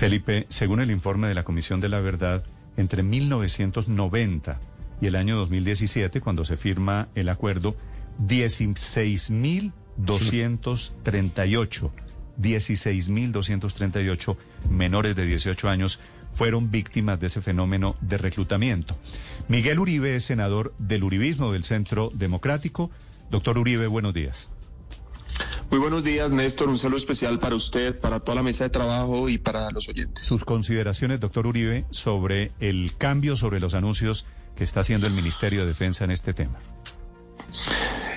Felipe, según el informe de la Comisión de la Verdad, entre 1990 y el año 2017, cuando se firma el acuerdo, 16.238, 16.238 menores de 18 años fueron víctimas de ese fenómeno de reclutamiento. Miguel Uribe es senador del Uribismo del Centro Democrático. Doctor Uribe, buenos días. Muy buenos días, Néstor. Un saludo especial para usted, para toda la mesa de trabajo y para los oyentes. Sus consideraciones, doctor Uribe, sobre el cambio, sobre los anuncios que está haciendo el Ministerio de Defensa en este tema.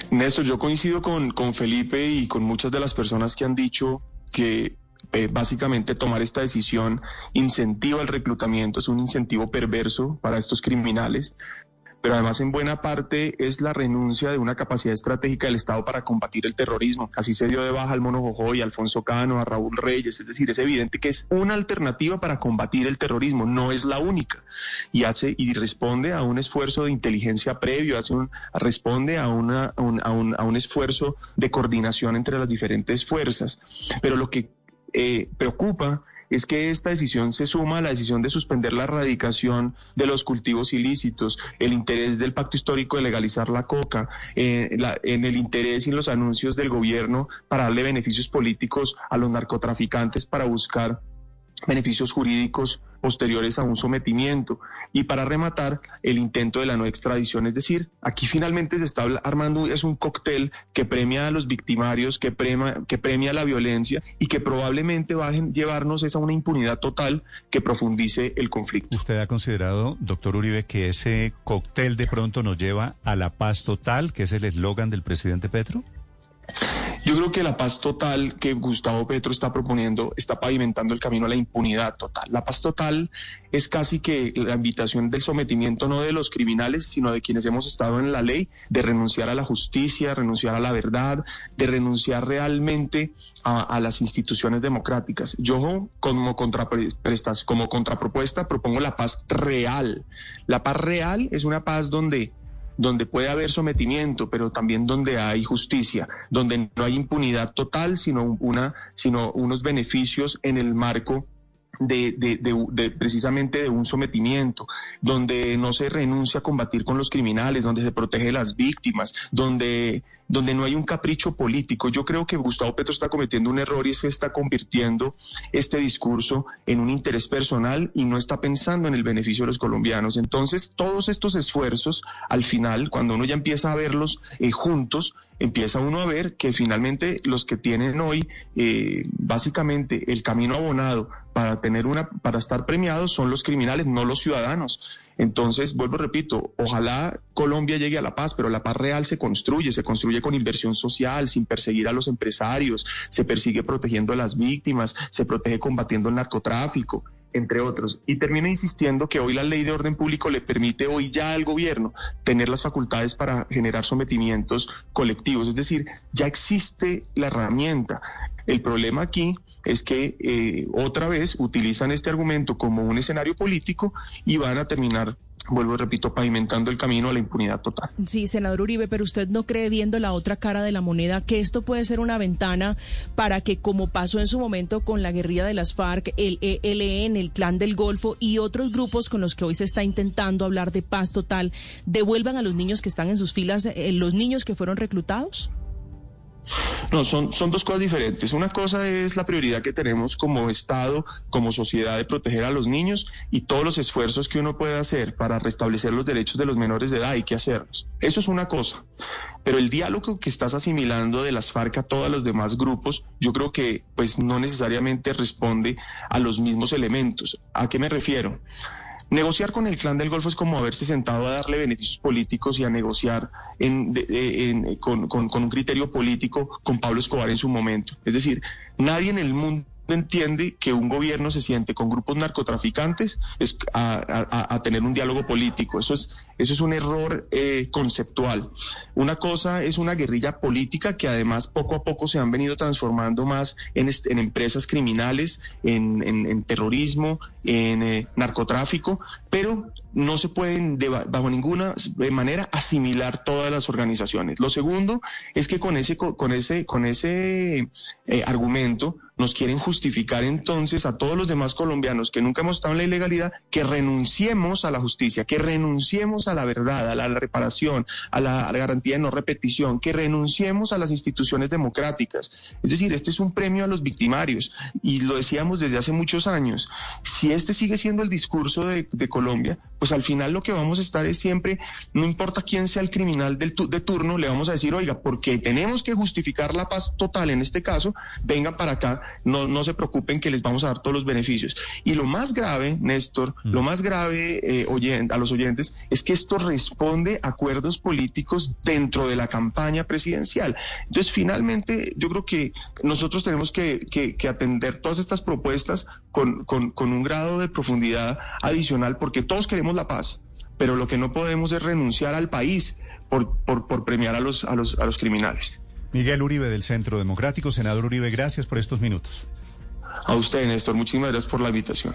Néstor, yo coincido con, con Felipe y con muchas de las personas que han dicho que eh, básicamente tomar esta decisión incentiva el reclutamiento, es un incentivo perverso para estos criminales pero además en buena parte es la renuncia de una capacidad estratégica del Estado para combatir el terrorismo. Así se dio de baja al Mono Jojoy, a Alfonso Cano, a Raúl Reyes, es decir, es evidente que es una alternativa para combatir el terrorismo, no es la única. Y hace y responde a un esfuerzo de inteligencia previo, hace un, responde a, una, un, a, un, a un esfuerzo de coordinación entre las diferentes fuerzas. Pero lo que eh, preocupa es que esta decisión se suma a la decisión de suspender la erradicación de los cultivos ilícitos, el interés del pacto histórico de legalizar la coca, eh, en el interés y en los anuncios del gobierno para darle beneficios políticos a los narcotraficantes para buscar beneficios jurídicos posteriores a un sometimiento. Y para rematar, el intento de la no extradición. Es decir, aquí finalmente se está armando, es un cóctel que premia a los victimarios, que premia, que premia la violencia y que probablemente va a llevarnos esa una impunidad total que profundice el conflicto. ¿Usted ha considerado, doctor Uribe, que ese cóctel de pronto nos lleva a la paz total, que es el eslogan del presidente Petro? Yo creo que la paz total que Gustavo Petro está proponiendo está pavimentando el camino a la impunidad total. La paz total es casi que la invitación del sometimiento no de los criminales, sino de quienes hemos estado en la ley, de renunciar a la justicia, renunciar a la verdad, de renunciar realmente a, las instituciones democráticas. Yo como, como contrapropuesta propongo la paz real. La paz real es una paz donde donde puede haber sometimiento, pero también donde hay justicia, donde no hay impunidad total, sino, una, sino unos beneficios en el marco de, de, de, precisamente de un sometimiento, donde no se renuncia a combatir con los criminales, donde se protege las víctimas, donde, donde no hay un capricho político. Yo creo que Gustavo Petro está cometiendo un error y se está convirtiendo este discurso en un interés personal y no está pensando en el beneficio de los colombianos. Entonces, todos estos esfuerzos, al final, cuando uno ya empieza a verlos eh, juntos, empieza uno a ver que finalmente los que tienen hoy eh, básicamente el camino abonado para tener una para estar premiados son los criminales, no los ciudadanos. Entonces, vuelvo, repito, ojalá Colombia llegue a la paz, pero la paz real se construye, se construye con inversión social, sin perseguir a los empresarios, se persigue protegiendo a las víctimas, se protege combatiendo el narcotráfico entre otros. Y termino insistiendo que hoy la ley de orden público le permite hoy ya al gobierno tener las facultades para generar sometimientos colectivos. Es decir, ya existe la herramienta. El problema aquí es que eh, otra vez utilizan este argumento como un escenario político y van a terminar vuelvo repito, pavimentando el camino a la impunidad total. Sí, senador Uribe, pero usted no cree viendo la otra cara de la moneda que esto puede ser una ventana para que, como pasó en su momento con la guerrilla de las FARC, el ELN, el Clan del Golfo y otros grupos con los que hoy se está intentando hablar de paz total, devuelvan a los niños que están en sus filas, eh, los niños que fueron reclutados? No, son, son dos cosas diferentes. Una cosa es la prioridad que tenemos como Estado, como sociedad de proteger a los niños y todos los esfuerzos que uno puede hacer para restablecer los derechos de los menores de edad, hay que hacerlos. Eso es una cosa. Pero el diálogo que estás asimilando de las FARC a todos los demás grupos, yo creo que pues no necesariamente responde a los mismos elementos. ¿A qué me refiero? Negociar con el clan del Golfo es como haberse sentado a darle beneficios políticos y a negociar con, con un criterio político con Pablo Escobar en su momento. Es decir, nadie en el mundo entiende que un gobierno se siente con grupos narcotraficantes es a, tener un diálogo político. Eso es, eso es un error eh, conceptual. Una cosa es una guerrilla política que además poco a poco se han venido transformando más en, en empresas criminales, en, en, terrorismo, en eh, narcotráfico, pero no se pueden de, bajo ninguna manera asimilar todas las organizaciones. Lo segundo es que con ese, con ese, con ese eh, argumento nos quieren justificar entonces a todos los demás colombianos que nunca hemos estado en la ilegalidad que renunciemos a la justicia, que renunciemos a la verdad, a la, reparación, a la, garantía de no repetición, que renunciemos a las instituciones democráticas. Es decir, este es un premio a los victimarios y lo decíamos desde hace muchos años. Este sigue siendo el discurso de, de Colombia, pues al final lo que vamos a estar es siempre, no importa quién sea el criminal del de turno, le vamos a decir, oiga, porque tenemos que justificar la paz total en este caso, vengan para acá, no, no se preocupen que les vamos a dar todos los beneficios. Y lo más grave, Néstor, lo mm. más grave eh, a los oyentes es que esto responde a acuerdos políticos dentro de la campaña presidencial. Entonces, finalmente, yo creo que nosotros tenemos que, que, atender todas estas propuestas con, con, con un grado de profundidad adicional, porque todos queremos la paz, pero lo que no podemos es renunciar al país por, por, premiar a los, a, los, a los criminales. Miguel Uribe del Centro Democrático. Senador Uribe, gracias por estos minutos. A usted, Néstor, muchísimas gracias por la invitación.